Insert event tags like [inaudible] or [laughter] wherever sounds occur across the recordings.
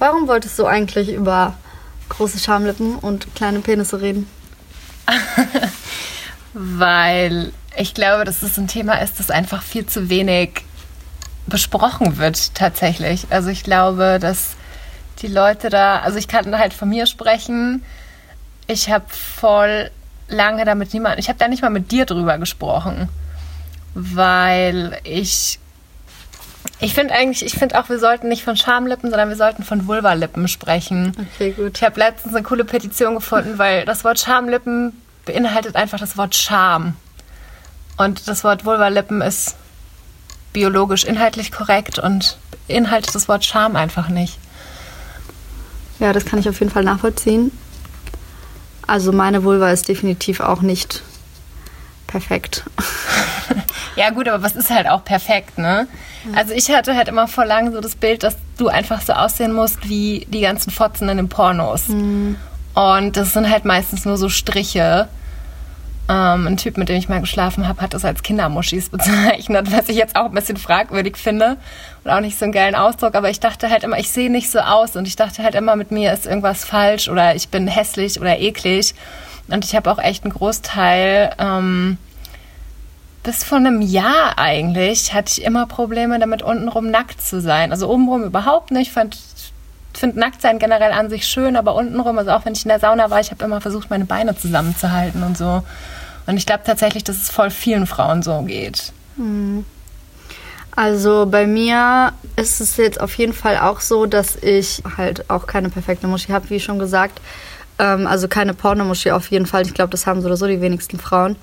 Warum wolltest du eigentlich über große Schamlippen und kleine Penisse reden? [laughs] Weil ich glaube, dass es ein Thema ist, das einfach viel zu wenig besprochen wird tatsächlich. Also ich glaube, dass die Leute da, also ich kann halt von mir sprechen. Ich habe voll lange damit niemand, ich habe da nicht mal mit dir drüber gesprochen, weil ich ich finde eigentlich, ich finde auch, wir sollten nicht von Schamlippen, sondern wir sollten von Vulvalippen sprechen. Okay, gut. Ich habe letztens eine coole Petition gefunden, weil das Wort Schamlippen beinhaltet einfach das Wort Scham. Und das Wort Vulvalippen ist biologisch inhaltlich korrekt und beinhaltet das Wort Scham einfach nicht. Ja, das kann ich auf jeden Fall nachvollziehen. Also meine Vulva ist definitiv auch nicht perfekt. [laughs] ja gut, aber was ist halt auch perfekt, ne? Also ich hatte halt immer vor lang so das Bild, dass du einfach so aussehen musst wie die ganzen Fotzen in den Pornos. Mhm. Und das sind halt meistens nur so Striche. Ähm, ein Typ, mit dem ich mal geschlafen habe, hat das als Kindermuschis [laughs] bezeichnet, was ich jetzt auch ein bisschen fragwürdig finde und auch nicht so einen geilen Ausdruck. Aber ich dachte halt immer, ich sehe nicht so aus und ich dachte halt immer, mit mir ist irgendwas falsch oder ich bin hässlich oder eklig. Und ich habe auch echt einen Großteil, ähm, bis vor einem Jahr eigentlich, hatte ich immer Probleme damit, untenrum nackt zu sein. Also obenrum überhaupt nicht. Ich finde Nacktsein generell an sich schön, aber untenrum, also auch wenn ich in der Sauna war, ich habe immer versucht, meine Beine zusammenzuhalten und so. Und ich glaube tatsächlich, dass es voll vielen Frauen so geht. Hm. Also bei mir ist es jetzt auf jeden Fall auch so, dass ich halt auch keine perfekte Muschi habe, wie schon gesagt. Ähm, also keine Pornomuschi auf jeden Fall. Ich glaube, das haben so oder so die wenigsten Frauen.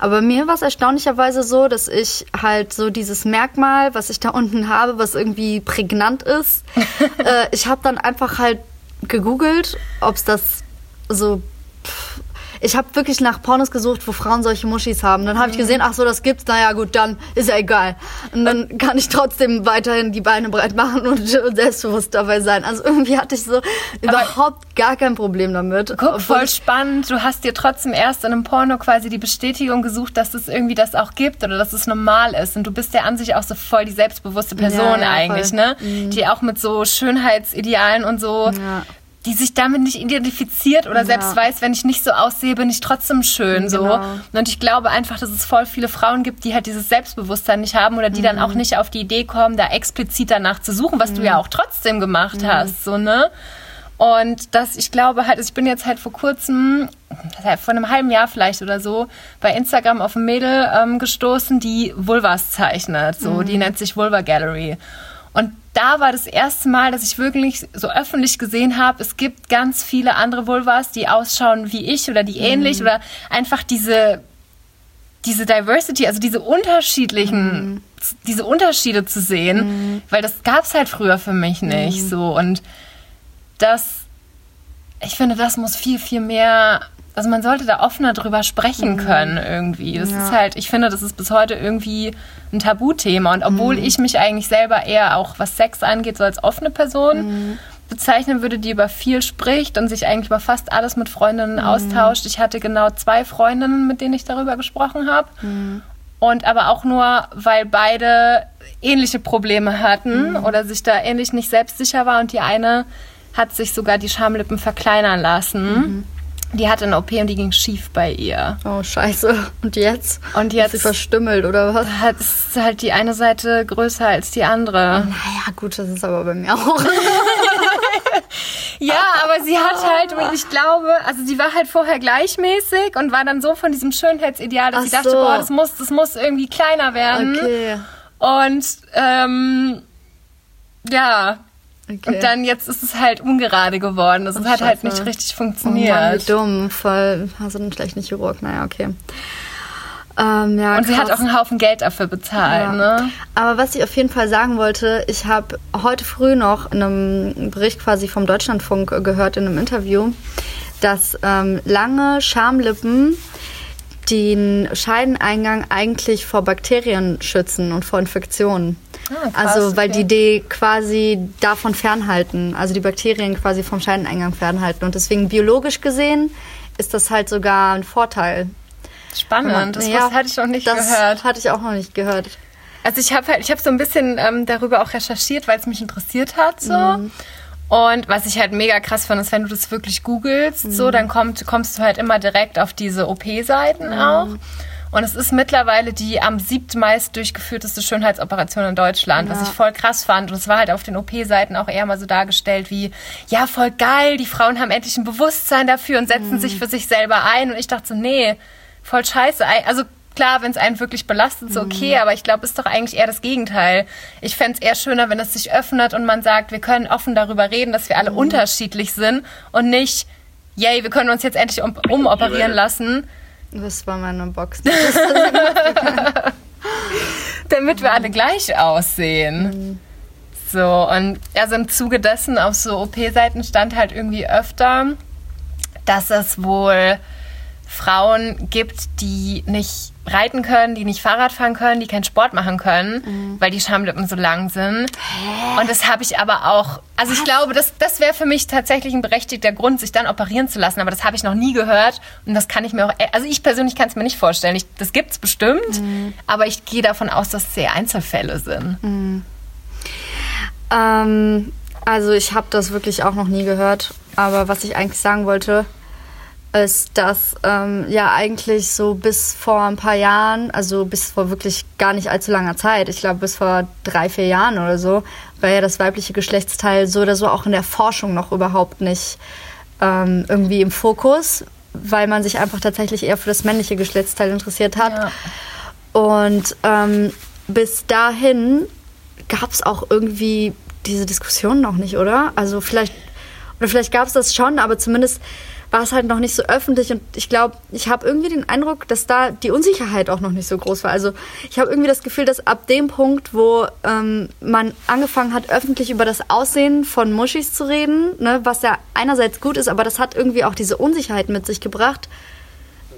Aber mir war es erstaunlicherweise so, dass ich halt so dieses Merkmal, was ich da unten habe, was irgendwie prägnant ist, [laughs] äh, ich habe dann einfach halt gegoogelt, ob es das so pff, ich habe wirklich nach Pornos gesucht, wo Frauen solche Muschis haben. Dann habe ich gesehen, ach so, das gibt's. Naja, gut, dann ist ja egal. Und dann kann ich trotzdem weiterhin die Beine breit machen und selbstbewusst dabei sein. Also irgendwie hatte ich so Aber überhaupt gar kein Problem damit. Guck, voll spannend. Du hast dir trotzdem erst in einem Porno quasi die Bestätigung gesucht, dass es irgendwie das auch gibt oder dass es normal ist. Und du bist ja an sich auch so voll die selbstbewusste Person ja, ja, eigentlich, voll. ne? Mhm. Die auch mit so Schönheitsidealen und so ja die sich damit nicht identifiziert oder ja. selbst weiß, wenn ich nicht so aussehe, bin ich trotzdem schön genau. so. Und ich glaube einfach, dass es voll viele Frauen gibt, die halt dieses Selbstbewusstsein nicht haben oder die mhm. dann auch nicht auf die Idee kommen, da explizit danach zu suchen, was mhm. du ja auch trotzdem gemacht mhm. hast, so ne? Und das, ich glaube halt, ich bin jetzt halt vor kurzem, vor einem halben Jahr vielleicht oder so, bei Instagram auf ein Mädel ähm, gestoßen, die Vulvas zeichnet. So, die mhm. nennt sich Vulva Gallery. Da war das erste Mal, dass ich wirklich so öffentlich gesehen habe, es gibt ganz viele andere Vulvas, die ausschauen wie ich oder die ähnlich mhm. oder einfach diese diese Diversity, also diese unterschiedlichen, mhm. diese Unterschiede zu sehen, mhm. weil das gab es halt früher für mich nicht mhm. so und das, ich finde, das muss viel viel mehr also man sollte da offener drüber sprechen mhm. können irgendwie. Das ja. ist halt, ich finde, das ist bis heute irgendwie ein Tabuthema. Und obwohl mhm. ich mich eigentlich selber eher auch, was Sex angeht, so als offene Person mhm. bezeichnen würde, die über viel spricht und sich eigentlich über fast alles mit Freundinnen mhm. austauscht. Ich hatte genau zwei Freundinnen, mit denen ich darüber gesprochen habe. Mhm. Und aber auch nur, weil beide ähnliche Probleme hatten oder sich da ähnlich nicht selbstsicher war. Und die eine hat sich sogar die Schamlippen verkleinern lassen die hatte eine OP und die ging schief bei ihr. Oh, scheiße. Und jetzt? Und jetzt. Ist sie verstümmelt oder was? Hat, ist halt die eine Seite größer als die andere. Naja, gut, das ist aber bei mir auch. [laughs] ja, aber sie hat halt, und ich glaube, also sie war halt vorher gleichmäßig und war dann so von diesem Schönheitsideal, dass Ach sie dachte, so. boah, das muss, das muss irgendwie kleiner werden. Okay. Und ähm, ja, Okay. Und dann jetzt ist es halt ungerade geworden. Das hat halt nicht richtig funktioniert. Oh Mann, wie dumm. Voll, hast du einen schlechten Chirurg. Naja, okay. Ähm, ja, und sie hat auch einen Haufen Geld dafür bezahlt. Ja. Ne? Aber was ich auf jeden Fall sagen wollte, ich habe heute früh noch in einem Bericht quasi vom Deutschlandfunk gehört, in einem Interview, dass ähm, lange Schamlippen den Scheideneingang eigentlich vor Bakterien schützen und vor Infektionen. Ah, krass, also weil okay. die die quasi davon fernhalten, also die Bakterien quasi vom Scheideneingang fernhalten. Und deswegen biologisch gesehen ist das halt sogar ein Vorteil. Spannend, das ja, hatte ich noch nicht das gehört. hatte ich auch noch nicht gehört. Also ich habe halt, ich habe so ein bisschen ähm, darüber auch recherchiert, weil es mich interessiert hat so. Mhm. Und was ich halt mega krass finde, ist, wenn du das wirklich googelst, mhm. so, dann kommt, kommst du halt immer direkt auf diese OP-Seiten mhm. auch. Und es ist mittlerweile die am siebtmeist durchgeführteste Schönheitsoperation in Deutschland, ja. was ich voll krass fand. Und es war halt auf den OP-Seiten auch eher mal so dargestellt wie, ja, voll geil, die Frauen haben endlich ein Bewusstsein dafür und setzen mhm. sich für sich selber ein. Und ich dachte so, nee, voll scheiße. Also klar, wenn es einen wirklich belastet, so okay, mhm. aber ich glaube, es ist doch eigentlich eher das Gegenteil. Ich fände es eher schöner, wenn es sich öffnet und man sagt, wir können offen darüber reden, dass wir alle mhm. unterschiedlich sind und nicht, yay, wir können uns jetzt endlich um, umoperieren lassen. Das war meine Box. [laughs] Damit wir alle gleich aussehen. Mhm. So, und also im Zuge dessen auf so OP-Seiten stand halt irgendwie öfter, dass es wohl Frauen gibt, die nicht reiten können, die nicht Fahrrad fahren können, die keinen Sport machen können, mhm. weil die Schamlippen so lang sind. Hä? Und das habe ich aber auch. Also Was? ich glaube, das, das wäre für mich tatsächlich ein berechtigter Grund, sich dann operieren zu lassen. Aber das habe ich noch nie gehört. Und das kann ich mir auch. Also ich persönlich kann es mir nicht vorstellen. Ich, das gibt es bestimmt. Mhm. Aber ich gehe davon aus, dass es sehr Einzelfälle sind. Mhm. Ähm, also ich habe das wirklich auch noch nie gehört. Aber was ich eigentlich sagen wollte, ist, dass ähm, ja eigentlich so bis vor ein paar Jahren, also bis vor wirklich gar nicht allzu langer Zeit, ich glaube bis vor drei, vier Jahren oder so, war ja das weibliche Geschlechtsteil so oder so auch in der Forschung noch überhaupt nicht ähm, irgendwie im Fokus, weil man sich einfach tatsächlich eher für das männliche Geschlechtsteil interessiert hat. Ja. Und ähm, bis dahin gab es auch irgendwie diese Diskussion noch nicht, oder? Also vielleicht, oder vielleicht gab es das schon, aber zumindest war es halt noch nicht so öffentlich und ich glaube, ich habe irgendwie den Eindruck, dass da die Unsicherheit auch noch nicht so groß war. Also ich habe irgendwie das Gefühl, dass ab dem Punkt, wo ähm, man angefangen hat, öffentlich über das Aussehen von Muschis zu reden, ne, was ja einerseits gut ist, aber das hat irgendwie auch diese Unsicherheit mit sich gebracht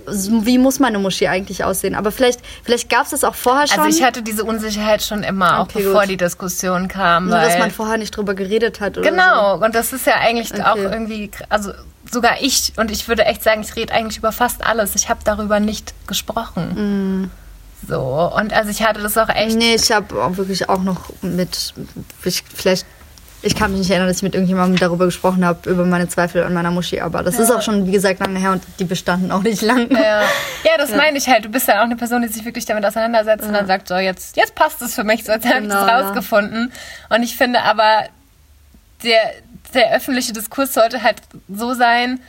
wie muss meine Muschi eigentlich aussehen? Aber vielleicht, vielleicht gab es das auch vorher also schon. Also ich hatte diese Unsicherheit schon immer, okay, auch bevor gut. die Diskussion kam. Nur, dass man vorher nicht drüber geredet hat. Oder genau, so. und das ist ja eigentlich okay. auch irgendwie, also sogar ich, und ich würde echt sagen, ich rede eigentlich über fast alles. Ich habe darüber nicht gesprochen. Mm. So, und also ich hatte das auch echt. Nee, ich habe auch wirklich auch noch mit, vielleicht, ich kann mich nicht erinnern, dass ich mit irgendjemandem darüber gesprochen habe, über meine Zweifel an meiner Muschi, aber das ja. ist auch schon, wie gesagt, lange her und die bestanden auch nicht lange. Ja, ja das ja. meine ich halt. Du bist dann auch eine Person, die sich wirklich damit auseinandersetzt und dann sagt, so, jetzt, jetzt passt es für mich, so jetzt habe ich es rausgefunden. Und ich finde aber, der, der öffentliche Diskurs sollte halt so sein,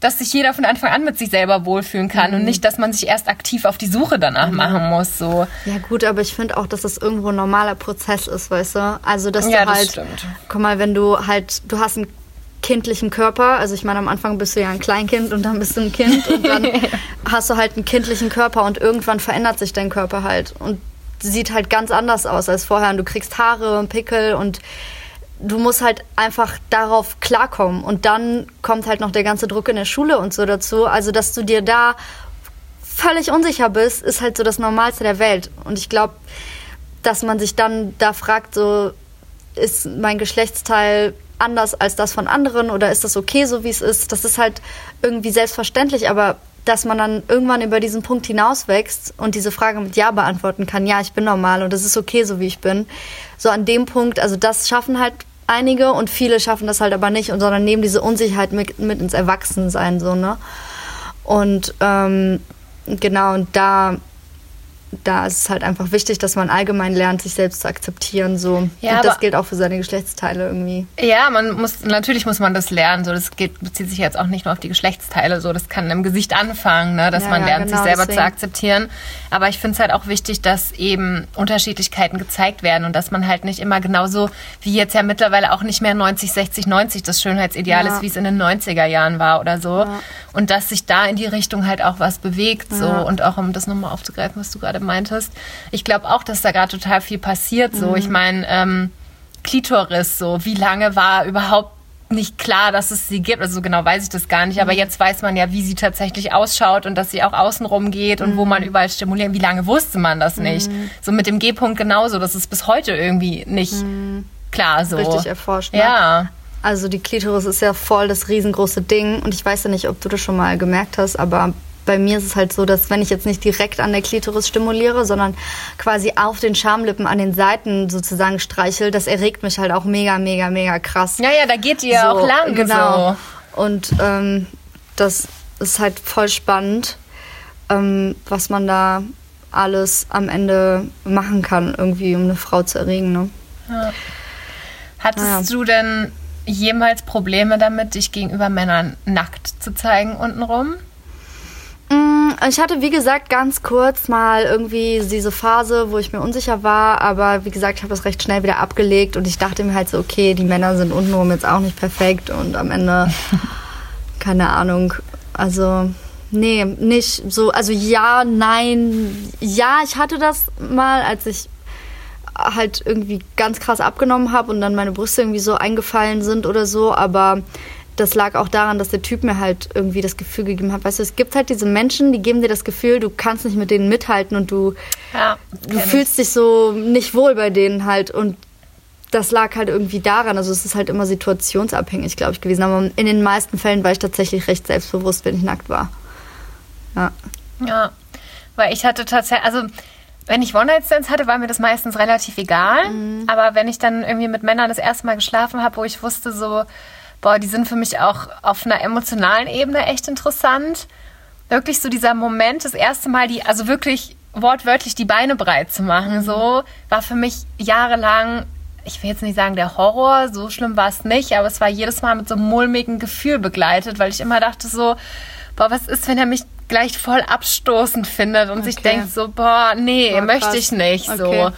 dass sich jeder von Anfang an mit sich selber wohlfühlen kann mhm. und nicht, dass man sich erst aktiv auf die Suche danach mhm. machen muss. So. Ja gut, aber ich finde auch, dass das irgendwo ein normaler Prozess ist, weißt du? Also dass ja, du halt, stimmt. guck mal, wenn du halt, du hast einen kindlichen Körper, also ich meine, am Anfang bist du ja ein Kleinkind und dann bist du ein Kind und dann [laughs] hast du halt einen kindlichen Körper und irgendwann verändert sich dein Körper halt und sieht halt ganz anders aus als vorher und du kriegst Haare und Pickel und du musst halt einfach darauf klarkommen. Und dann kommt halt noch der ganze Druck in der Schule und so dazu. Also, dass du dir da völlig unsicher bist, ist halt so das Normalste der Welt. Und ich glaube, dass man sich dann da fragt, so, ist mein Geschlechtsteil anders als das von anderen oder ist das okay, so wie es ist? Das ist halt irgendwie selbstverständlich, aber dass man dann irgendwann über diesen Punkt hinauswächst und diese Frage mit Ja beantworten kann, ja, ich bin normal und es ist okay, so wie ich bin. So an dem Punkt, also das schaffen halt einige und viele schaffen das halt aber nicht und sondern nehmen diese Unsicherheit mit, mit ins Erwachsensein so, ne? Und ähm, genau, und da da ist es halt einfach wichtig, dass man allgemein lernt, sich selbst zu akzeptieren. So. Ja, und das gilt auch für seine Geschlechtsteile irgendwie. Ja, man muss, natürlich muss man das lernen. So, das geht, bezieht sich jetzt auch nicht nur auf die Geschlechtsteile. So, das kann im Gesicht anfangen, ne, dass ja, man lernt, genau, sich selber deswegen. zu akzeptieren. Aber ich finde es halt auch wichtig, dass eben Unterschiedlichkeiten gezeigt werden und dass man halt nicht immer genauso wie jetzt ja mittlerweile auch nicht mehr 90, 60, 90 das Schönheitsideal ja. ist, wie es in den 90er Jahren war oder so. Und dass sich da in die Richtung halt auch was bewegt. So. Und auch um das nochmal aufzugreifen, was du gerade meintest. Ich glaube auch, dass da gerade total viel passiert. So, mhm. ich meine, ähm, Klitoris, so, wie lange war überhaupt nicht klar, dass es sie gibt. Also so genau weiß ich das gar nicht. Aber mhm. jetzt weiß man ja, wie sie tatsächlich ausschaut und dass sie auch außenrum geht und mhm. wo man überall stimulieren. Wie lange wusste man das nicht? Mhm. So mit dem G-Punkt genauso. Das ist bis heute irgendwie nicht mhm. klar so. Richtig erforscht. Ne? Ja. Also die Klitoris ist ja voll das riesengroße Ding. Und ich weiß ja nicht, ob du das schon mal gemerkt hast, aber bei mir ist es halt so, dass wenn ich jetzt nicht direkt an der Klitoris stimuliere, sondern quasi auf den Schamlippen an den Seiten sozusagen streichel, das erregt mich halt auch mega, mega, mega krass. Ja, ja, da geht ihr so, auch lang. Genau. So. Und ähm, das ist halt voll spannend, ähm, was man da alles am Ende machen kann, irgendwie, um eine Frau zu erregen. Ne? Ja. Hattest ja. du denn jemals Probleme damit, dich gegenüber Männern nackt zu zeigen untenrum? Mm, ich hatte, wie gesagt, ganz kurz mal irgendwie diese Phase, wo ich mir unsicher war, aber wie gesagt, ich habe das recht schnell wieder abgelegt und ich dachte mir halt so, okay, die Männer sind untenrum jetzt auch nicht perfekt und am Ende, [laughs] keine Ahnung, also nee, nicht so, also ja, nein, ja, ich hatte das mal, als ich halt irgendwie ganz krass abgenommen habe und dann meine Brüste irgendwie so eingefallen sind oder so, aber das lag auch daran, dass der Typ mir halt irgendwie das Gefühl gegeben hat, weißt du, es gibt halt diese Menschen, die geben dir das Gefühl, du kannst nicht mit denen mithalten und du, ja, du fühlst dich so nicht wohl bei denen halt und das lag halt irgendwie daran, also es ist halt immer situationsabhängig, glaube ich, gewesen. Aber in den meisten Fällen war ich tatsächlich recht selbstbewusst, wenn ich nackt war. Ja. Ja, weil ich hatte tatsächlich, also wenn ich One-Night-Stands hatte, war mir das meistens relativ egal. Mhm. Aber wenn ich dann irgendwie mit Männern das erste Mal geschlafen habe, wo ich wusste so, boah, die sind für mich auch auf einer emotionalen Ebene echt interessant. Wirklich so dieser Moment, das erste Mal, die, also wirklich wortwörtlich die Beine breit zu machen, so, war für mich jahrelang, ich will jetzt nicht sagen der Horror, so schlimm war es nicht, aber es war jedes Mal mit so einem mulmigen Gefühl begleitet, weil ich immer dachte so, boah, was ist, wenn er mich gleich voll abstoßend findet und okay. sich denkt so, boah, nee, boah, möchte ich nicht, okay.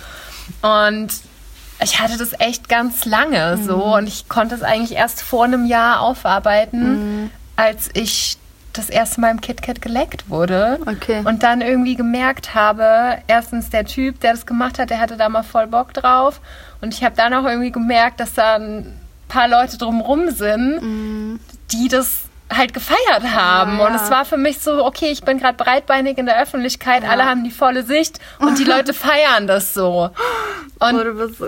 so. Und ich hatte das echt ganz lange mhm. so und ich konnte es eigentlich erst vor einem Jahr aufarbeiten, mhm. als ich das erste Mal im KitKat geleckt wurde okay. und dann irgendwie gemerkt habe, erstens der Typ, der das gemacht hat, der hatte da mal voll Bock drauf und ich habe dann auch irgendwie gemerkt, dass da ein paar Leute drumrum sind, mhm. die das halt gefeiert haben. Ja, ja. Und es war für mich so, okay, ich bin gerade breitbeinig in der Öffentlichkeit, ja. alle haben die volle Sicht und die [laughs] Leute feiern das so. Und oh, du bist so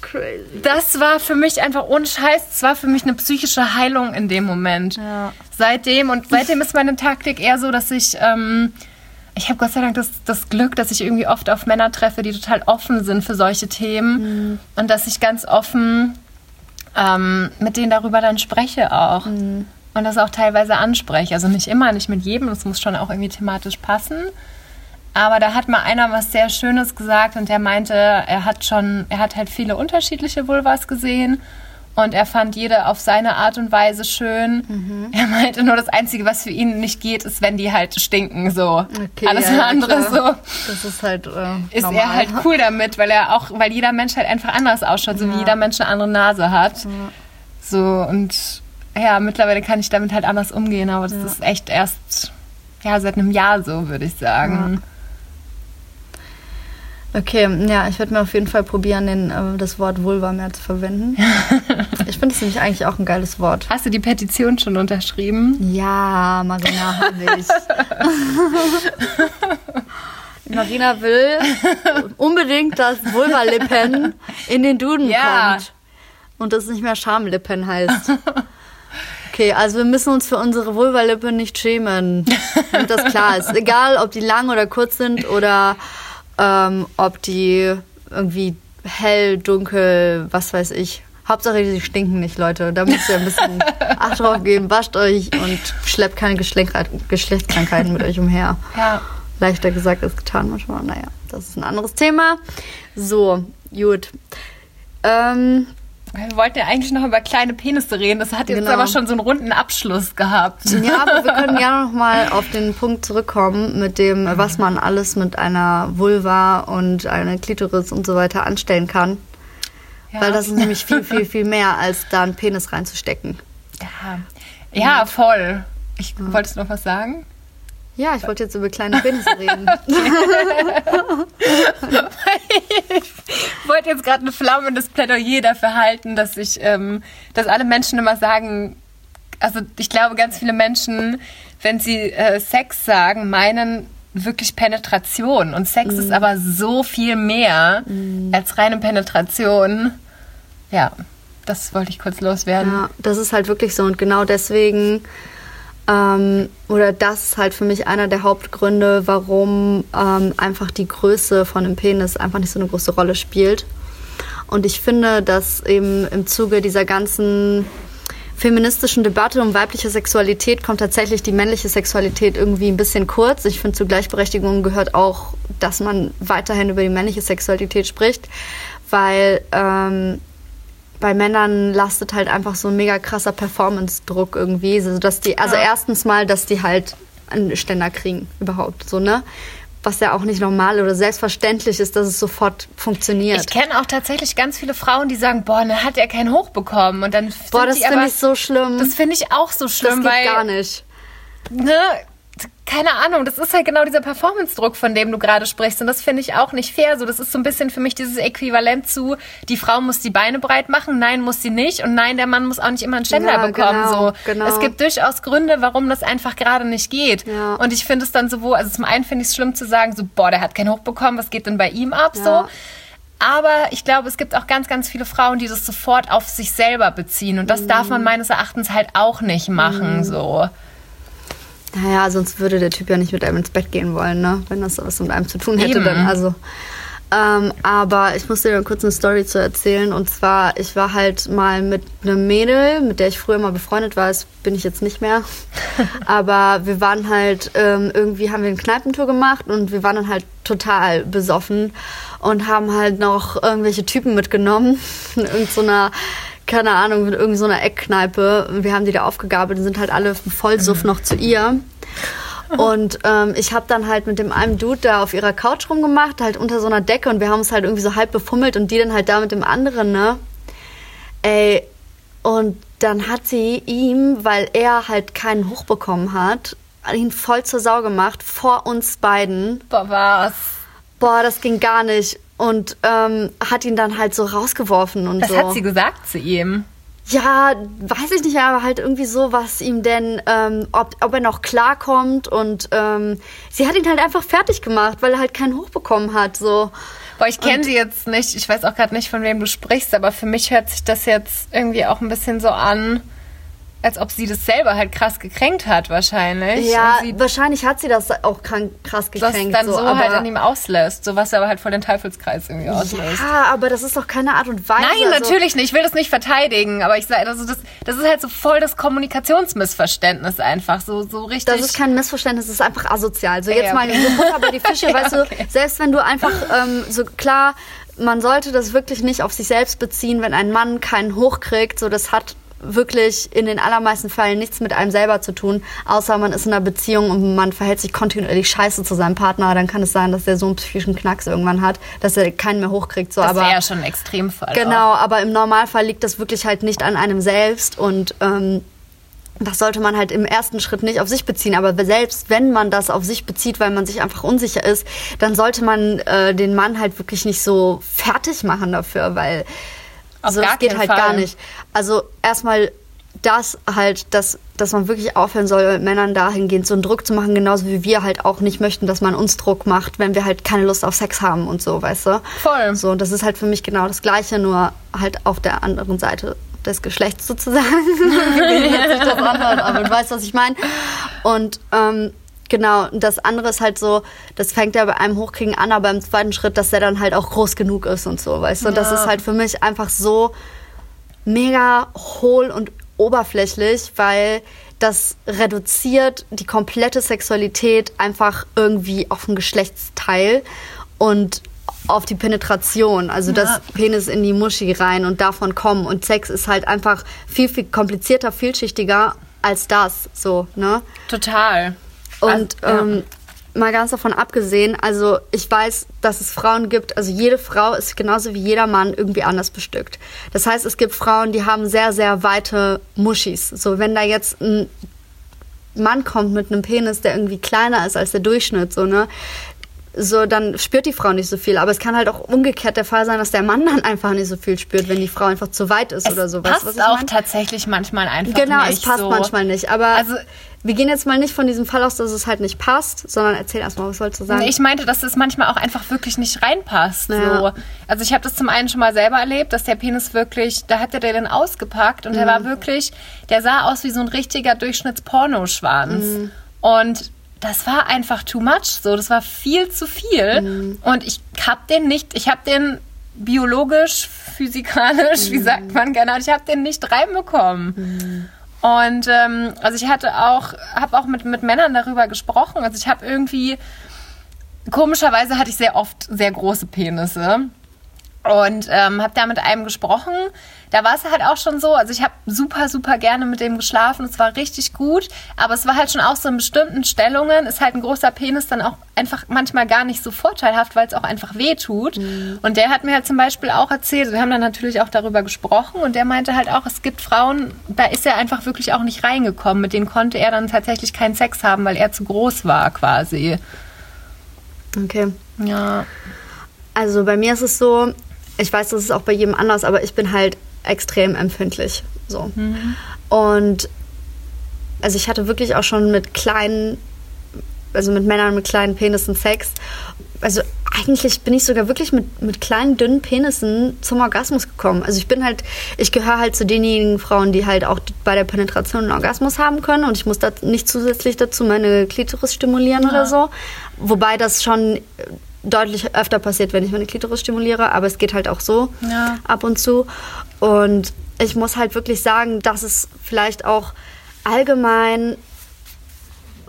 crazy. Das war für mich einfach ohne Scheiß, es war für mich eine psychische Heilung in dem Moment. Seitdem und seitdem ist meine Taktik eher so, dass ich ähm, ich habe Gott sei Dank das, das, Glück, dass ich irgendwie oft auf Männer treffe, die total offen sind für solche Themen mhm. und dass ich ganz offen ähm, mit denen darüber dann spreche auch. Mhm und das auch teilweise anspreche. Also nicht immer, nicht mit jedem, das muss schon auch irgendwie thematisch passen. Aber da hat mal einer was sehr Schönes gesagt und der meinte, er hat schon, er hat halt viele unterschiedliche Vulvas gesehen und er fand jede auf seine Art und Weise schön. Mhm. Er meinte nur, das Einzige, was für ihn nicht geht, ist, wenn die halt stinken. So. Okay, Alles ja, andere klar. so. Das ist halt. Äh, ist normal. er halt cool damit, weil er auch, weil jeder Mensch halt einfach anders ausschaut, so ja. wie jeder Mensch eine andere Nase hat. Ja. So und ja, mittlerweile kann ich damit halt anders umgehen, aber das ja. ist echt erst ja, seit einem Jahr so, würde ich sagen. Ja. Okay, ja, ich werde mir auf jeden Fall probieren, den, äh, das Wort Vulva mehr zu verwenden. [laughs] ich finde es nämlich eigentlich auch ein geiles Wort. Hast du die Petition schon unterschrieben? Ja, Marina, habe ich. [laughs] Marina will unbedingt, dass Vulva-Lippen in den Duden ja. kommt. Und das nicht mehr Schamlippen heißt. [laughs] Okay, also wir müssen uns für unsere Vulvalippe nicht schämen, [laughs] damit das klar ist. Egal, ob die lang oder kurz sind oder ähm, ob die irgendwie hell, dunkel, was weiß ich. Hauptsache, die stinken nicht, Leute. Da müsst ihr ein bisschen [laughs] Acht drauf geben. Wascht euch und schleppt keine Geschlechtskrankheiten mit euch umher. Ja. Leichter gesagt als getan manchmal. Naja, das ist ein anderes Thema. So, gut. Ähm, wir wollten ja eigentlich noch über kleine Penisse reden. Das hat jetzt genau. aber schon so einen runden Abschluss gehabt. Ja, aber wir können [laughs] ja noch mal auf den Punkt zurückkommen mit dem, was man alles mit einer Vulva und einer Klitoris und so weiter anstellen kann. Ja. Weil das ist nämlich viel, [laughs] viel, viel mehr, als da einen Penis reinzustecken. Ja, ja voll. Ich, ja. Wolltest du noch was sagen? Ja, ich wollte jetzt über kleine Penisse [laughs] reden. ich wollte jetzt gerade ein flammendes Plädoyer dafür halten, dass ich, ähm, dass alle Menschen immer sagen, also ich glaube, ganz viele Menschen, wenn sie äh, Sex sagen, meinen wirklich Penetration. Und Sex mm. ist aber so viel mehr mm. als reine Penetration. Ja, das wollte ich kurz loswerden. Ja, das ist halt wirklich so. Und genau deswegen Ähm, oder das ist halt für mich einer der Hauptgründe, warum ähm, einfach die Größe von einem Penis einfach nicht so eine große Rolle spielt. Und ich finde, dass eben im Zuge dieser ganzen feministischen Debatte um weibliche Sexualität kommt tatsächlich die männliche Sexualität irgendwie ein bisschen kurz. Ich finde, zu Gleichberechtigung gehört auch, dass man weiterhin über die männliche Sexualität spricht, weil ähm, bei Männern lastet halt einfach so ein mega krasser Performance-Druck irgendwie. Also, dass die, also ja. erstens mal, dass die halt einen Ständer kriegen überhaupt, so, ne? Was ja auch nicht normal oder selbstverständlich ist, dass es sofort funktioniert. Ich kenne auch tatsächlich ganz viele Frauen, die sagen, boah, dann hat er keinen Hoch bekommen. Und dann boah, das finde ich so schlimm. Das finde ich auch so schlimm, das geht weil. gar nicht. Ne, keine Ahnung, das ist halt genau dieser Performance-Druck, von dem du gerade sprichst. Und das finde ich auch nicht fair. So, das ist so ein bisschen für mich dieses Äquivalent zu, die Frau muss die Beine breit machen, nein, muss sie nicht. Und nein, der Mann muss auch nicht immer einen Ständer ja, bekommen. Genau, so. Genau. Es gibt durchaus Gründe, warum das einfach gerade nicht geht. Ja. Und ich finde es dann so, also zum einen finde ich es schlimm zu sagen, so, boah, der hat keinen Hoch bekommen, was geht denn bei ihm ab? Ja. So. Aber ich glaube, es gibt auch ganz, ganz viele Frauen, die das sofort auf sich selber beziehen. Und das mhm. darf man meines Erachtens halt auch nicht machen. Mhm. So. Naja, sonst würde der Typ ja nicht mit einem ins Bett gehen wollen, ne? Wenn das was mit einem zu tun hätte, Eben. dann also. Ähm, aber ich muss dir kurz eine Story zu erzählen. Und zwar, ich war halt mal mit einem Mädel, mit der ich früher mal befreundet war. Das bin ich jetzt nicht mehr. [laughs] aber wir waren halt, ähm, irgendwie haben wir eine Kneipentour gemacht und wir waren dann halt total besoffen und haben halt noch irgendwelche Typen mitgenommen. [laughs] In irgendeiner keine Ahnung, mit irgendeiner so Eckkneipe. Wir haben die da aufgegabelt und sind halt alle Vollsuff mhm. noch zu ihr. Und ähm, ich habe dann halt mit dem einen Dude da auf ihrer Couch rumgemacht, halt unter so einer Decke und wir haben uns halt irgendwie so halb befummelt und die dann halt da mit dem anderen, ne? Ey, und dann hat sie ihm, weil er halt keinen Hoch bekommen hat, ihn voll zur Sau gemacht vor uns beiden. Boah, was? Boah, das ging gar nicht und ähm, hat ihn dann halt so rausgeworfen und was so. Was hat sie gesagt zu ihm? Ja, weiß ich nicht, aber halt irgendwie so, was ihm denn, ähm, ob, ob er noch klarkommt und ähm, sie hat ihn halt einfach fertig gemacht, weil er halt keinen Hoch bekommen hat, so. Boah, ich kenne sie jetzt nicht, ich weiß auch gerade nicht, von wem du sprichst, aber für mich hört sich das jetzt irgendwie auch ein bisschen so an, als ob sie das selber halt krass gekränkt hat, wahrscheinlich. Ja, wahrscheinlich hat sie das auch krass gekränkt. Was dann so, so halt an ihm auslässt, so was aber halt voll den Teufelskreis irgendwie auslöst. Ja, aber das ist doch keine Art und Weise. Nein, also natürlich nicht. Ich will das nicht verteidigen, aber ich sage, also das, das ist halt so voll das Kommunikationsmissverständnis einfach, so, so richtig. Das ist kein Missverständnis, das ist einfach asozial. So jetzt ja, okay. mal so Butter bei die Fische, [laughs] ja, weißt du, okay. selbst wenn du einfach ähm, so klar man sollte das wirklich nicht auf sich selbst beziehen, wenn ein Mann keinen Hoch kriegt. So, das hat wirklich in den allermeisten Fällen nichts mit einem selber zu tun, außer man ist in einer Beziehung und man verhält sich kontinuierlich scheiße zu seinem Partner, dann kann es sein, dass der so einen psychischen Knacks irgendwann hat, dass er keinen mehr hochkriegt. So, das wäre ja schon ein Extremfall. Genau, auch. aber im Normalfall liegt das wirklich halt nicht an einem selbst und ähm, das sollte man halt im ersten Schritt nicht auf sich beziehen. Aber selbst wenn man das auf sich bezieht, weil man sich einfach unsicher ist, dann sollte man äh, den Mann halt wirklich nicht so fertig machen dafür, weil also das geht halt Fall. gar nicht. Also erstmal das halt, dass, dass man wirklich aufhören soll, mit Männern dahingehend so einen Druck zu machen, genauso wie wir halt auch nicht möchten, dass man uns Druck macht, wenn wir halt keine Lust auf Sex haben und so, weißt du? Voll. So, und das ist halt für mich genau das Gleiche, nur halt auf der anderen Seite des Geschlechts sozusagen. [laughs] wie sich das anhört, aber du weißt, was ich meine. Und ähm, Genau, und das andere ist halt so, das fängt ja bei einem Hochkriegen an, aber im zweiten Schritt, dass der dann halt auch groß genug ist und so, weißt du? Und ja. das ist halt für mich einfach so mega hohl und oberflächlich, weil das reduziert die komplette Sexualität einfach irgendwie auf ein Geschlechtsteil und auf die Penetration, also ja. das Penis in die Muschi rein und davon kommen. Und Sex ist halt einfach viel, viel komplizierter, vielschichtiger als das, so, ne? Total. Und also, ja. ähm, mal ganz davon abgesehen, also ich weiß, dass es Frauen gibt, also jede Frau ist genauso wie jeder Mann irgendwie anders bestückt. Das heißt, es gibt Frauen, die haben sehr, sehr weite Muschis. So, wenn da jetzt ein Mann kommt mit einem Penis, der irgendwie kleiner ist als der Durchschnitt, so, ne? so dann spürt die Frau nicht so viel. Aber es kann halt auch umgekehrt der Fall sein, dass der Mann dann einfach nicht so viel spürt, wenn die Frau einfach zu weit ist es oder so. Passt was auch tatsächlich manchmal einfach genau, nicht. Genau, es passt so. manchmal nicht. Aber also wir gehen jetzt mal nicht von diesem Fall aus, dass es halt nicht passt, sondern erzähl erstmal, was sollst du sagen? Ich meinte, dass es manchmal auch einfach wirklich nicht reinpasst. Ja. So. Also ich habe das zum einen schon mal selber erlebt, dass der Penis wirklich, da hat er den ausgepackt und mhm. der war wirklich, der sah aus wie so ein richtiger Durchschnittspornoschwanz. Mhm. Und das war einfach too much. So, das war viel zu viel. Mhm. Und ich hab den nicht, ich hab den biologisch, physikalisch, wie mhm. sagt man genau, ich hab den nicht reinbekommen. Mhm. Und ähm, also ich hatte auch, habe auch mit, mit Männern darüber gesprochen. Also ich habe irgendwie, komischerweise hatte ich sehr oft sehr große Penisse. Und ähm, habe da mit einem gesprochen. Da war es halt auch schon so, also ich habe super, super gerne mit dem geschlafen. Es war richtig gut. Aber es war halt schon auch so in bestimmten Stellungen, ist halt ein großer Penis dann auch einfach manchmal gar nicht so vorteilhaft, weil es auch einfach weh tut. Mhm. Und der hat mir halt zum Beispiel auch erzählt, wir haben dann natürlich auch darüber gesprochen und der meinte halt auch, es gibt Frauen, da ist er einfach wirklich auch nicht reingekommen. Mit denen konnte er dann tatsächlich keinen Sex haben, weil er zu groß war quasi. Okay. Ja. Also bei mir ist es so, ich weiß, das ist auch bei jedem anders, aber ich bin halt extrem empfindlich. So. Mhm. Und also ich hatte wirklich auch schon mit kleinen, also mit Männern mit kleinen Penissen Sex. Also eigentlich bin ich sogar wirklich mit, mit kleinen, dünnen Penissen zum Orgasmus gekommen. Also ich bin halt, ich gehöre halt zu denjenigen Frauen, die halt auch bei der Penetration einen Orgasmus haben können und ich muss da nicht zusätzlich dazu meine Klitoris stimulieren ja. oder so. Wobei das schon deutlich öfter passiert, wenn ich meine Klitoris stimuliere, aber es geht halt auch so ja. ab und zu. Und ich muss halt wirklich sagen, dass es vielleicht auch allgemein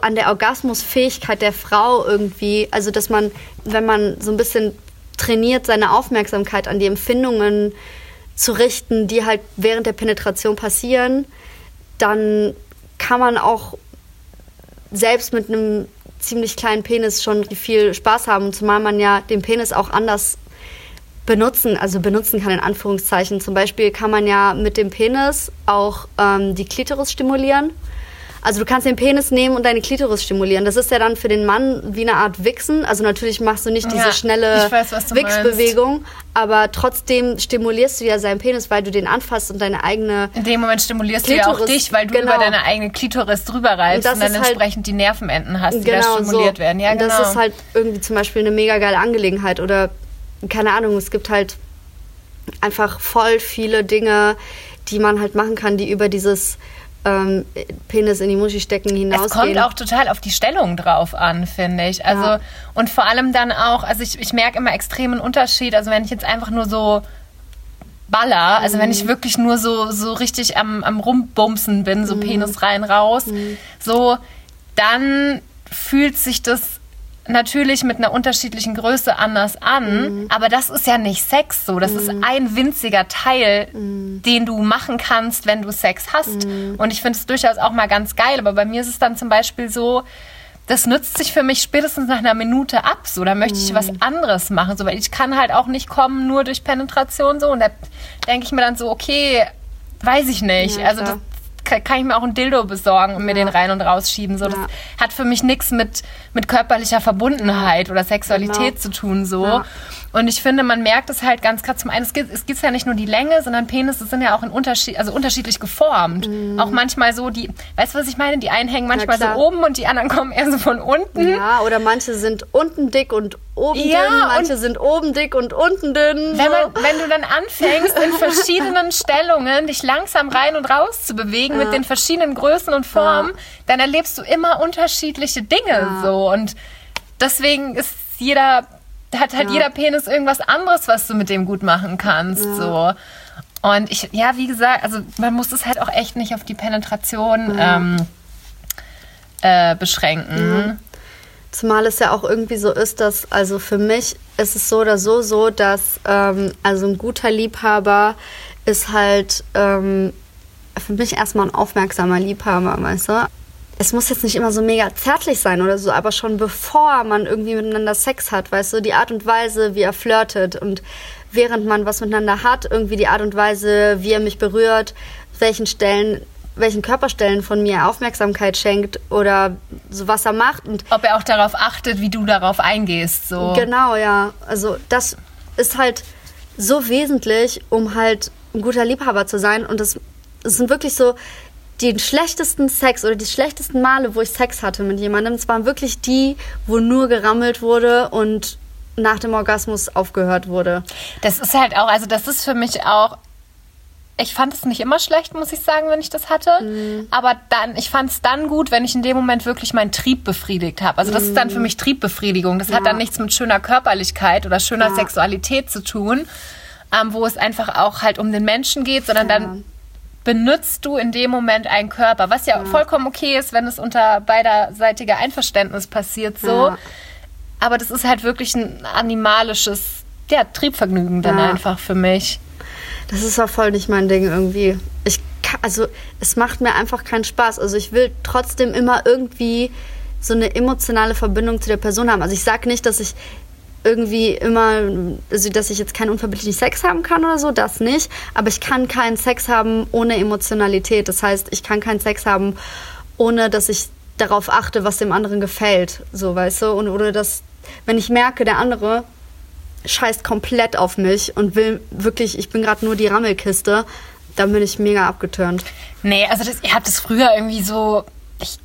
an der Orgasmusfähigkeit der Frau irgendwie, also dass man, wenn man so ein bisschen trainiert, seine Aufmerksamkeit an die Empfindungen zu richten, die halt während der Penetration passieren, dann kann man auch selbst mit einem ziemlich kleinen Penis schon viel Spaß haben, zumal man ja den Penis auch anders benutzen, also benutzen kann in Anführungszeichen. Zum Beispiel kann man ja mit dem Penis auch ähm, die Klitoris stimulieren. Also du kannst den Penis nehmen und deine Klitoris stimulieren. Das ist ja dann für den Mann wie eine Art Wichsen. Also natürlich machst du nicht diese ja, schnelle Wichsbewegung, aber trotzdem stimulierst du ja seinen Penis, weil du den anfasst und deine eigene In dem Moment stimulierst Klitoris, du ja auch dich, weil du genau. über deine eigene Klitoris drüber reibst und, und dann halt entsprechend halt, die Nervenenden hast, die genau, da stimuliert so. werden. Ja, genau. Das ist halt irgendwie zum Beispiel eine mega geile Angelegenheit oder keine Ahnung, es gibt halt einfach voll viele Dinge, die man halt machen kann, die über dieses ähm, Penis in die Muschi stecken hinausgehen. Es kommt auch total auf die Stellung drauf an, finde ich. Also ja. und vor allem dann auch, also ich, ich merke immer extremen Unterschied. Also wenn ich jetzt einfach nur so baller, also mhm. wenn ich mhm. wirklich nur so, so richtig am, am Rumbumsen bin, so mhm. Penis rein, raus, mhm. so, dann fühlt sich das natürlich mit einer unterschiedlichen Größe anders an, mhm. aber das ist ja nicht Sex so. Das mhm. ist ein winziger Teil, mhm. den du machen kannst, wenn du Sex hast. Mhm. Und ich finde es durchaus auch mal ganz geil. Aber bei mir ist es dann zum Beispiel so, das nützt sich für mich spätestens nach einer Minute ab. So, da möchte ich was mhm. anderes machen. So, weil ich kann halt auch nicht kommen nur durch Penetration so. Und da denke ich mir dann so, okay, weiß ich nicht. Ja, also das, kann ich mir auch ein Dildo besorgen und mir den rein und rausschieben. So, ja. das hat für mich nichts mit, mit körperlicher Verbundenheit oder Sexualität genau. zu tun. So. Und ich finde, man merkt es halt ganz krass. Zum einen, es gibt, es gibt ja nicht nur die Länge, sondern Penisse sind ja auch in Unterschied, also unterschiedlich geformt. Mhm. Auch manchmal so, die, weißt du, was ich meine? Die einen hängen manchmal so oben und die anderen kommen eher so von unten. Ja, oder manche sind unten dick und oben ja, dünn, manche sind oben dick und unten dünn. Wenn, man, wenn du dann anfängst, in [laughs] verschiedenen Stellungen dich langsam rein und raus zu bewegen ja. mit den verschiedenen Größen und Formen, ja. dann erlebst du immer unterschiedliche Dinge so. Und deswegen ist jeder hat halt ja. jeder Penis irgendwas anderes, was du mit dem gut machen kannst. Ja. So. Und ich, ja, wie gesagt, also man muss es halt auch echt nicht auf die Penetration ähm, äh, beschränken. Zumal es ja auch irgendwie so ist, dass, also für mich ist es so oder so so, dass ähm, also ein guter Liebhaber ist halt ähm, für mich erstmal ein aufmerksamer Liebhaber, weißt du? Es muss jetzt nicht immer so mega zärtlich sein oder so, aber schon bevor man irgendwie miteinander Sex hat, weißt du, die Art und Weise, wie er flirtet und während man was miteinander hat, irgendwie die Art und Weise, wie er mich berührt, welchen Stellen welchen Körperstellen von mir Aufmerksamkeit schenkt oder so was er macht. Und Ob er auch darauf achtet, wie du darauf eingehst. So. Genau, ja. Also das ist halt so wesentlich, um halt ein guter Liebhaber zu sein. Und das, das sind wirklich so die schlechtesten Sex oder die schlechtesten Male, wo ich Sex hatte mit jemandem. Es waren wirklich die, wo nur gerammelt wurde und nach dem Orgasmus aufgehört wurde. Das ist halt auch, also das ist für mich auch ich fand es nicht immer schlecht, muss ich sagen, wenn ich das hatte. Mm. Aber dann, ich fand es dann gut, wenn ich in dem Moment wirklich meinen Trieb befriedigt habe. Also das mm. ist dann für mich Triebbefriedigung. Das ja. hat dann nichts mit schöner Körperlichkeit oder schöner ja. Sexualität zu tun, ähm, wo es einfach auch halt um den Menschen geht, sondern ja. dann benutzt du in dem Moment einen Körper, was ja, vollkommen okay ist, wenn es unter beiderseitiger Einverständnis passiert so. Aber das ist halt wirklich ein animalisches ja, Triebvergnügen dann einfach für mich. Das ist auch voll nicht mein Ding irgendwie. Ich kann, also es macht mir einfach keinen Spaß. Also ich will trotzdem immer irgendwie so eine emotionale Verbindung zu der Person haben. Also ich sage nicht, dass ich irgendwie immer, also dass ich jetzt keinen unverbindlichen Sex haben kann oder so, das nicht. Aber ich kann keinen Sex haben ohne Emotionalität. Das heißt, ich kann keinen Sex haben, ohne dass ich darauf achte, was dem anderen gefällt. So, weißt du? Und oder dass, wenn ich merke, der andere scheißt komplett auf mich und will wirklich, ich bin gerade nur die Rammelkiste, dann bin ich mega abgeturnt. Nee, also das, ihr habt es früher irgendwie so, ich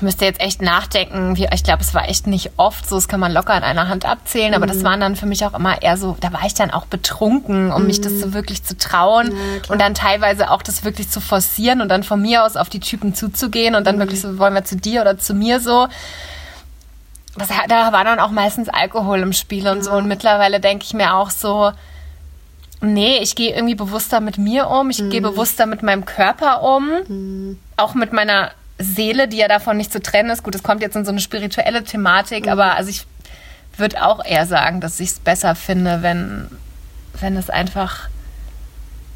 müsste jetzt echt nachdenken, wie, ich glaube, es war echt nicht oft so, das kann man locker an einer Hand abzählen, aber mhm. das waren dann für mich auch immer eher so, da war ich dann auch betrunken, um mhm. mich das so mhm. wirklich zu trauen ja, und dann teilweise auch das wirklich zu forcieren und dann von mir aus auf die Typen zuzugehen und dann mhm. wirklich so, wollen wir zu dir oder zu mir so das, da war dann auch meistens Alkohol im Spiel und so. Und mittlerweile denke ich mir auch so, nee, ich gehe irgendwie bewusster mit mir um, ich mhm. gehe bewusster mit meinem Körper um, mhm. auch mit meiner Seele, die ja davon nicht zu trennen ist. Gut, es kommt jetzt in so eine spirituelle Thematik, mhm. aber also ich würde auch eher sagen, dass ich es besser finde, wenn, wenn es einfach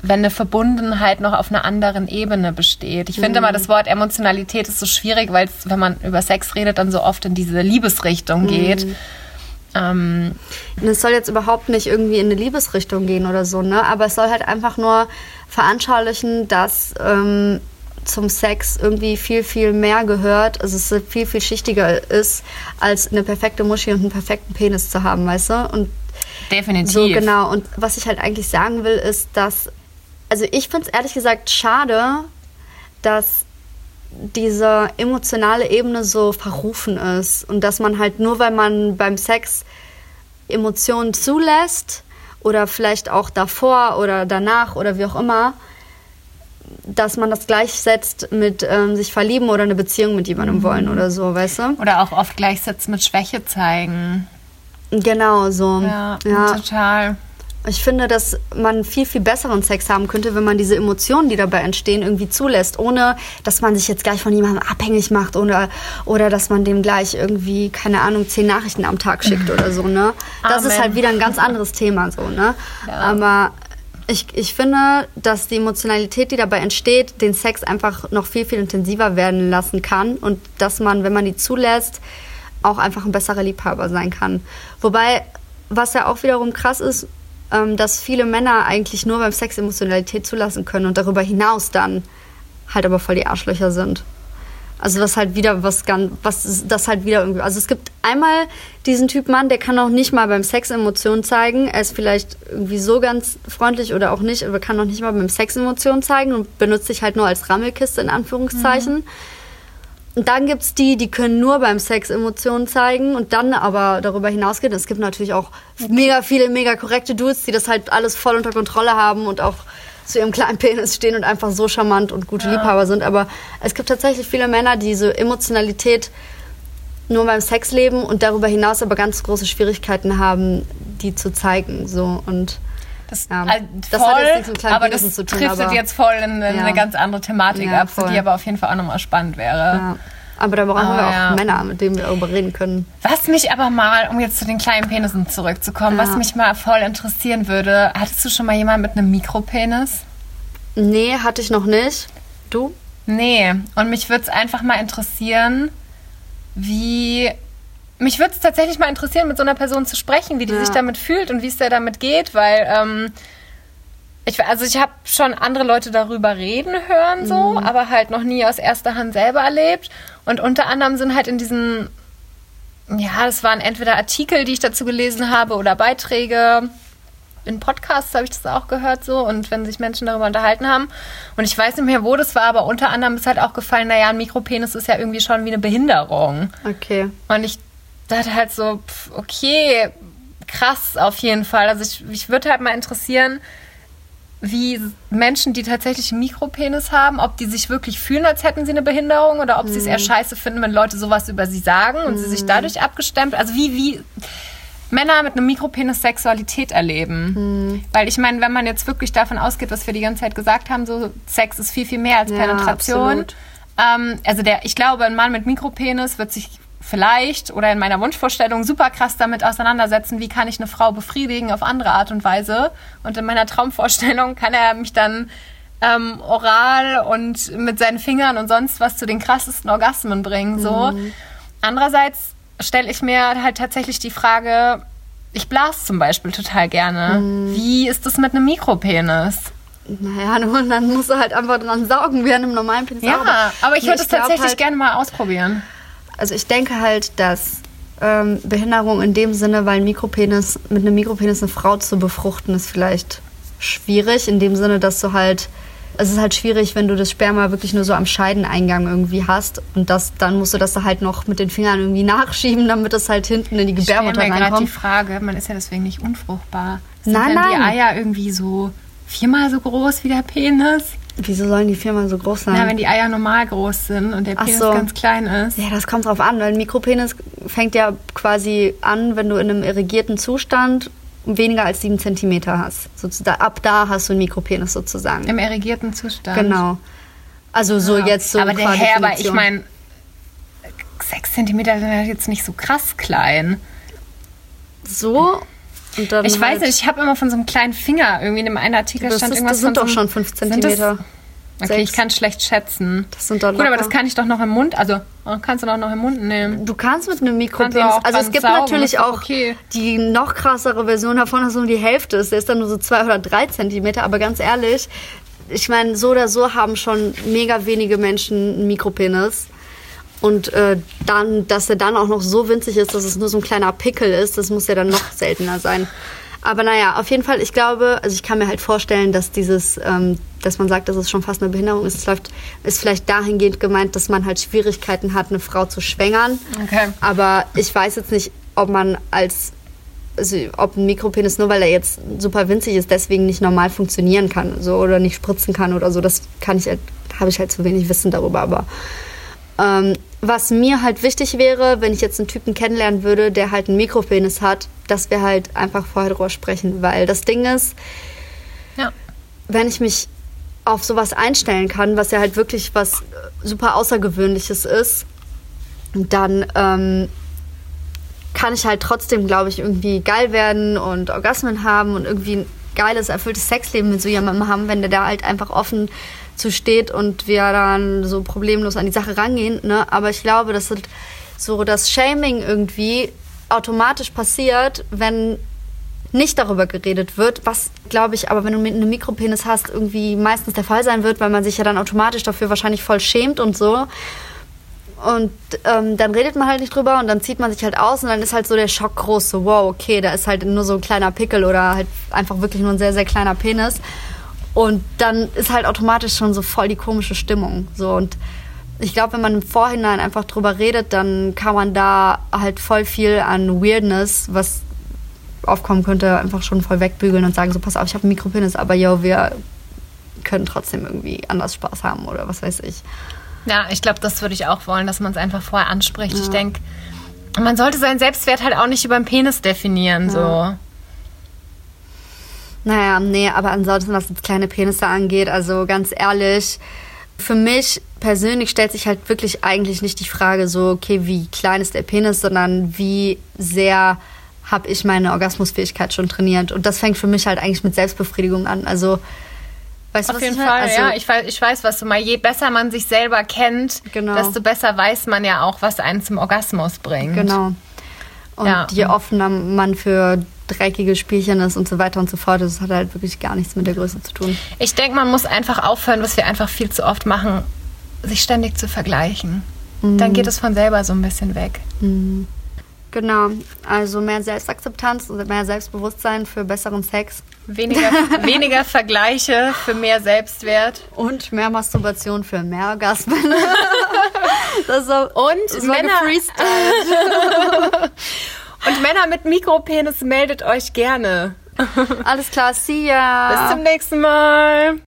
wenn eine Verbundenheit noch auf einer anderen Ebene besteht. Ich finde mhm. mal, das Wort Emotionalität ist so schwierig, weil es, wenn man über Sex redet, dann so oft in diese Liebesrichtung mhm. geht. Ähm, es soll jetzt überhaupt nicht irgendwie in eine Liebesrichtung gehen oder so, ne? Aber es soll halt einfach nur veranschaulichen, dass ähm, zum Sex irgendwie viel, viel mehr gehört, also es viel, viel schichtiger ist, als eine perfekte Muschi und einen perfekten Penis zu haben, weißt du? Und Definitiv. So, genau. Und was ich halt eigentlich sagen will, ist, dass also ich finde es ehrlich gesagt schade, dass diese emotionale Ebene so verrufen ist und dass man halt nur, weil man beim Sex Emotionen zulässt oder vielleicht auch davor oder danach oder wie auch immer, dass man das gleichsetzt mit ähm, sich verlieben oder eine Beziehung mit jemandem mhm. wollen oder so, weißt du? Oder auch oft gleichsetzt mit Schwäche zeigen. Genau, so. Ja, ja. total. Ich finde, dass man viel, viel besseren Sex haben könnte, wenn man diese Emotionen, die dabei entstehen, irgendwie zulässt, ohne dass man sich jetzt gleich von jemandem abhängig macht oder, oder dass man dem gleich irgendwie, keine Ahnung, zehn Nachrichten am Tag schickt oder so, ne? Das Amen. ist halt wieder ein ganz anderes Thema, so, ne? Ja. Aber ich, ich finde, dass die Emotionalität, die dabei entsteht, den Sex einfach noch viel, viel intensiver werden lassen kann und dass man, wenn man die zulässt, auch einfach ein besserer Liebhaber sein kann. Wobei, was ja auch wiederum krass ist, ähm, dass viele Männer eigentlich nur beim Sex Emotionalität zulassen können und darüber hinaus dann halt aber voll die Arschlöcher sind. Also das halt wieder was ganz, was das halt wieder irgendwie. Also es gibt einmal diesen Typ Mann, der kann auch nicht mal beim Sex Emotionen zeigen. Er ist vielleicht irgendwie so ganz freundlich oder auch nicht, aber kann auch nicht mal beim Sex Emotionen zeigen und benutzt sich halt nur als Rammelkiste in Anführungszeichen. Mhm. Und dann gibt es die, die können nur beim Sex Emotionen zeigen und dann aber darüber hinausgehen. Es gibt natürlich auch mega viele, mega korrekte Dudes, die das halt alles voll unter Kontrolle haben und auch zu ihrem kleinen Penis stehen und einfach so charmant und gute ja. Liebhaber sind. Aber es gibt tatsächlich viele Männer, die diese Emotionalität nur beim Sex leben und darüber hinaus aber ganz große Schwierigkeiten haben, die zu zeigen. So und das, ja, äh, das voll, hat jetzt nichts mit aber das zu tun, trifft jetzt voll in, in ja. eine ganz andere Thematik ja, ab, voll. die aber auf jeden Fall auch nochmal spannend wäre. Aber da brauchen oh, wir auch ja. Männer, mit denen wir darüber reden können. Was mich aber mal, um jetzt zu den kleinen Penissen zurückzukommen, ja. was mich mal voll interessieren würde, hattest du schon mal jemanden mit einem Mikropenis? Nee, hatte ich noch nicht. Du? Nee, und mich würde es einfach mal interessieren, wie mich würde es tatsächlich mal interessieren, mit so einer Person zu sprechen, wie die ja. sich damit fühlt und wie es der damit geht, weil ähm, Ich, also ich habe schon andere Leute darüber reden hören, so, mhm. aber halt noch nie aus erster Hand selber erlebt. Und unter anderem sind halt in diesen, ja, das waren entweder Artikel, die ich dazu gelesen habe oder Beiträge. In Podcasts habe ich das auch gehört so und wenn sich Menschen darüber unterhalten haben. Und ich weiß nicht mehr, wo das war, aber unter anderem ist halt auch gefallen, naja, ein Mikropenis ist ja irgendwie schon wie eine Behinderung. Okay. Und ich dachte halt so, pff, okay, krass auf jeden Fall. Also ich, ich würde halt mal interessieren, wie Menschen, die tatsächlich einen Mikropenis haben, ob die sich wirklich fühlen, als hätten sie eine Behinderung oder ob mhm. sie es eher scheiße finden, wenn Leute sowas über sie sagen und mhm. sie sich mhm. dadurch abgestempelt. Also wie, wie Männer mit einem Mikropenis Sexualität erleben. Mhm. Weil ich meine, wenn man jetzt wirklich davon ausgeht, was wir die ganze Zeit gesagt haben, so Sex ist viel, viel mehr als ja, Penetration. Ähm, also der, ich glaube, ein Mann mit Mikropenis wird sich vielleicht oder in meiner Wunschvorstellung super krass damit auseinandersetzen, wie kann ich eine Frau befriedigen auf andere Art und Weise. Und in meiner Traumvorstellung kann er mich dann ähm, oral und mit seinen Fingern und sonst was zu den krassesten Orgasmen bringen. So. Mhm. Andererseits stelle ich mir halt tatsächlich die Frage, ich blase zum Beispiel total gerne. Mhm. Wie ist das mit einem Mikropenis? Naja, [laughs] dann musst du halt einfach dran saugen, wie an einem normalen Penis. Ja, aber, aber ich würde es tatsächlich halt, gerne mal ausprobieren also ich denke halt, dass ähm, Behinderung in dem Sinne, weil ein Mikropenis, mit einem Mikropenis eine Frau zu befruchten, ist vielleicht schwierig. In dem Sinne, dass du halt, es ist halt schwierig, wenn du das Sperma wirklich nur so am Scheideneingang irgendwie hast und das, dann musst du das halt noch mit den Fingern irgendwie nachschieben, damit das halt hinten in die Gebärmutter reinkommt. Ich gerade die Frage, man ist ja deswegen nicht unfruchtbar. Sind nein, nein. die Eier irgendwie so viermal so groß wie der Penis? Wieso sollen die Firmen so groß sein? Ja, wenn die Eier normal groß sind und der Penis so. ganz klein ist. Ja, das kommt drauf an, weil ein Mikropenis fängt ja quasi an, wenn du in einem irrigierten Zustand weniger als sieben Zentimeter hast. Sozusagen, ab da hast du einen Mikropenis sozusagen. Im irrigierten Zustand. Genau. Also so ja. jetzt so. Aber der Herr, aber ich meine, sechs Zentimeter sind ja jetzt nicht so krass klein. So ich halt weiß nicht, ich habe immer von so einem kleinen Finger irgendwie in einem einen Artikel das stand ist, irgendwas Das sind doch so schon 5 Zentimeter. Okay, Sechs. ich kann schlecht schätzen. Das sind doch Gut, aber das kann ich doch noch im Mund, also oh, kannst du doch noch im Mund nehmen. Du kannst mit einem Mikropenis, also es gibt saugen, natürlich auch okay. die noch krassere Version davon, dass nur die Hälfte ist. Der ist dann nur so zwei oder drei Zentimeter, aber ganz ehrlich, ich meine, so oder so haben schon mega wenige Menschen einen Mikropenis. Und äh, dann, dass er dann auch noch so winzig ist, dass es nur so ein kleiner Pickel ist, das muss ja dann noch seltener sein. Aber naja, auf jeden Fall, ich glaube, also ich kann mir halt vorstellen, dass dieses, ähm, dass man sagt, dass es schon fast eine Behinderung ist, es läuft, ist vielleicht dahingehend gemeint, dass man halt Schwierigkeiten hat, eine Frau zu schwängern. Okay. Aber ich weiß jetzt nicht, ob man als, also ob ein Mikropenis, nur weil er jetzt super winzig ist, deswegen nicht normal funktionieren kann, so oder nicht spritzen kann oder so. Das kann ich, halt, habe ich halt zu wenig Wissen darüber. Aber ähm, was mir halt wichtig wäre, wenn ich jetzt einen Typen kennenlernen würde, der halt einen Mikropenis hat, dass wir halt einfach vorher drüber sprechen. Weil das Ding ist, ja. wenn ich mich auf sowas einstellen kann, was ja halt wirklich was super Außergewöhnliches ist, dann ähm, kann ich halt trotzdem, glaube ich, irgendwie geil werden und Orgasmen haben und irgendwie ein geiles, erfülltes Sexleben mit so jemandem haben, wenn der da halt einfach offen zu steht und wir dann so problemlos an die Sache rangehen. Ne? Aber ich glaube, dass so das Shaming irgendwie automatisch passiert, wenn nicht darüber geredet wird, was, glaube ich, aber wenn du einen Mikropenis hast, irgendwie meistens der Fall sein wird, weil man sich ja dann automatisch dafür wahrscheinlich voll schämt und so. Und ähm, dann redet man halt nicht drüber und dann zieht man sich halt aus und dann ist halt so der Schock groß, so wow, okay, da ist halt nur so ein kleiner Pickel oder halt einfach wirklich nur ein sehr, sehr kleiner Penis. Und dann ist halt automatisch schon so voll die komische Stimmung. So und ich glaube, wenn man im Vorhinein einfach drüber redet, dann kann man da halt voll viel an Weirdness, was aufkommen könnte, einfach schon voll wegbügeln und sagen so, pass auf, ich habe einen Mikropenis, aber yo, wir können trotzdem irgendwie anders Spaß haben oder was weiß ich. Ja, ich glaube, das würde ich auch wollen, dass man es einfach vorher anspricht. Ja. Ich denke, man sollte seinen Selbstwert halt auch nicht über den Penis definieren, ja. so. Naja, nee, aber ansonsten, was jetzt kleine Penisse angeht, also ganz ehrlich, für mich persönlich stellt sich halt wirklich eigentlich nicht die Frage so, okay, wie klein ist der Penis, sondern wie sehr habe ich meine Orgasmusfähigkeit schon trainiert. Und das fängt für mich halt eigentlich mit Selbstbefriedigung an. Also, weißt Auf jeden Fall, also, ja. Ich weiß, ich weiß, was du mal. Je besser man sich selber kennt, genau. desto besser weiß man ja auch, was einen zum Orgasmus bringt. Genau. Und ja. je offener man für dreckige Spielchen ist und so weiter und so fort. Das hat halt wirklich gar nichts mit der Größe zu tun. Ich denke, man muss einfach aufhören, was wir einfach viel zu oft machen, sich ständig zu vergleichen. Mhm. Dann geht es von selber so ein bisschen weg. Mhm. Genau, also mehr Selbstakzeptanz und mehr Selbstbewusstsein für besseren Sex. Weniger, [laughs] weniger Vergleiche für mehr Selbstwert. Und mehr Masturbation für mehr Orgasmen. [laughs] das so, und so Männer. [laughs] und Männer mit Mikropenis meldet euch gerne. Alles klar, see ya. Bis zum nächsten Mal.